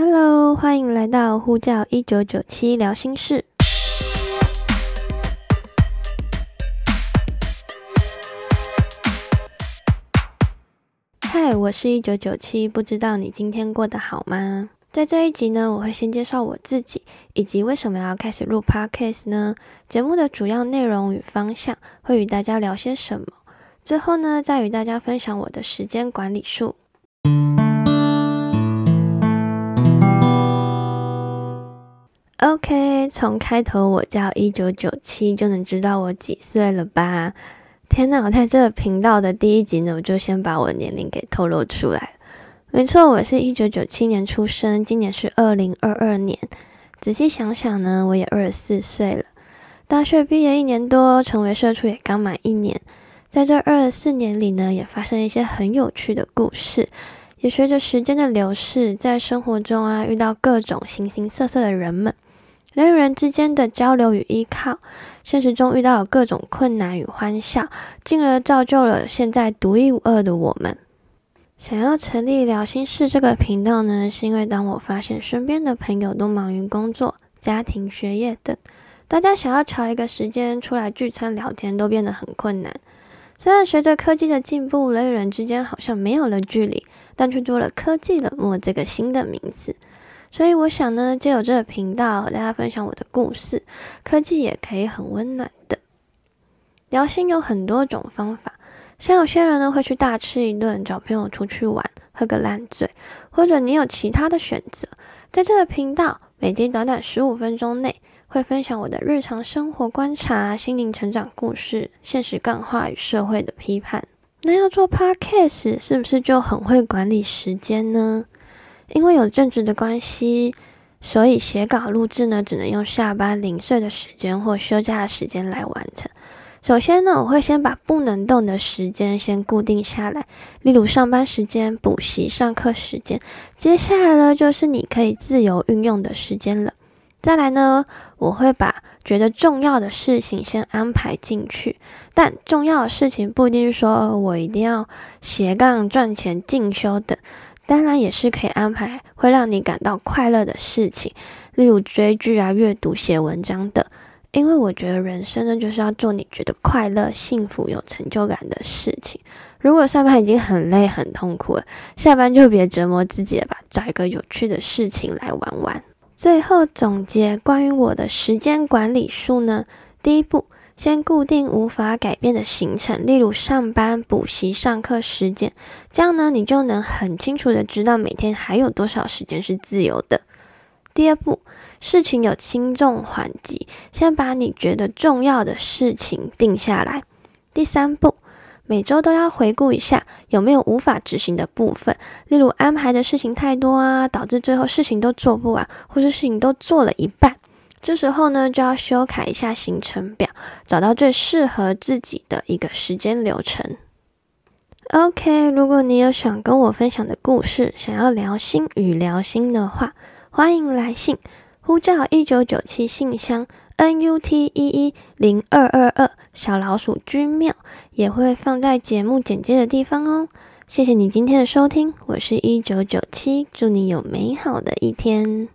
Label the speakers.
Speaker 1: Hello，欢迎来到呼叫一九九七聊心事。嗨，我是一九九七，不知道你今天过得好吗？在这一集呢，我会先介绍我自己，以及为什么要开始录 Podcast 呢？节目的主要内容与方向会与大家聊些什么？最后呢，再与大家分享我的时间管理术。OK，从开头我叫一九九七就能知道我几岁了吧？天呐，我在这个频道的第一集呢，我就先把我年龄给透露出来。没错，我是一九九七年出生，今年是二零二二年。仔细想想呢，我也二十四岁了。大学毕业一年多，成为社畜也刚满一年。在这二十四年里呢，也发生一些很有趣的故事，也随着时间的流逝，在生活中啊，遇到各种形形色色的人们，人与人之间的交流与依靠，现实中遇到了各种困难与欢笑，进而造就了现在独一无二的我们。想要成立聊心事这个频道呢，是因为当我发现身边的朋友都忙于工作、家庭、学业等，大家想要找一个时间出来聚餐聊天都变得很困难。虽然随着科技的进步，人与人之间好像没有了距离，但却多了“科技冷漠”这个新的名字。所以我想呢，借由这个频道和大家分享我的故事，科技也可以很温暖的。聊心有很多种方法。像有些人呢会去大吃一顿，找朋友出去玩，喝个烂醉，或者你有其他的选择。在这个频道，每集短短十五分钟内，会分享我的日常生活观察、心灵成长故事、现实干话与社会的批判。那要做 podcast 是不是就很会管理时间呢？因为有正职的关系，所以写稿录制呢，只能用下班零碎的时间或休假的时间来完成。首先呢，我会先把不能动的时间先固定下来，例如上班时间、补习、上课时间。接下来呢，就是你可以自由运用的时间了。再来呢，我会把觉得重要的事情先安排进去，但重要的事情不一定说我一定要斜杠赚钱、进修等，当然也是可以安排会让你感到快乐的事情，例如追剧啊、阅读、写文章等。因为我觉得人生呢，就是要做你觉得快乐、幸福、有成就感的事情。如果上班已经很累、很痛苦了，下班就别折磨自己了吧，找一个有趣的事情来玩玩。最后总结关于我的时间管理术呢，第一步，先固定无法改变的行程，例如上班、补习、上课时间，这样呢，你就能很清楚的知道每天还有多少时间是自由的。第二步。事情有轻重缓急，先把你觉得重要的事情定下来。第三步，每周都要回顾一下有没有无法执行的部分，例如安排的事情太多啊，导致最后事情都做不完，或是事情都做了一半。这时候呢，就要修改一下行程表，找到最适合自己的一个时间流程。OK，如果你有想跟我分享的故事，想要聊心与聊心的话，欢迎来信。呼叫一九九七信箱 n u t 一一零二二二小老鼠居庙也会放在节目简介的地方哦。谢谢你今天的收听，我是一九九七，祝你有美好的一天。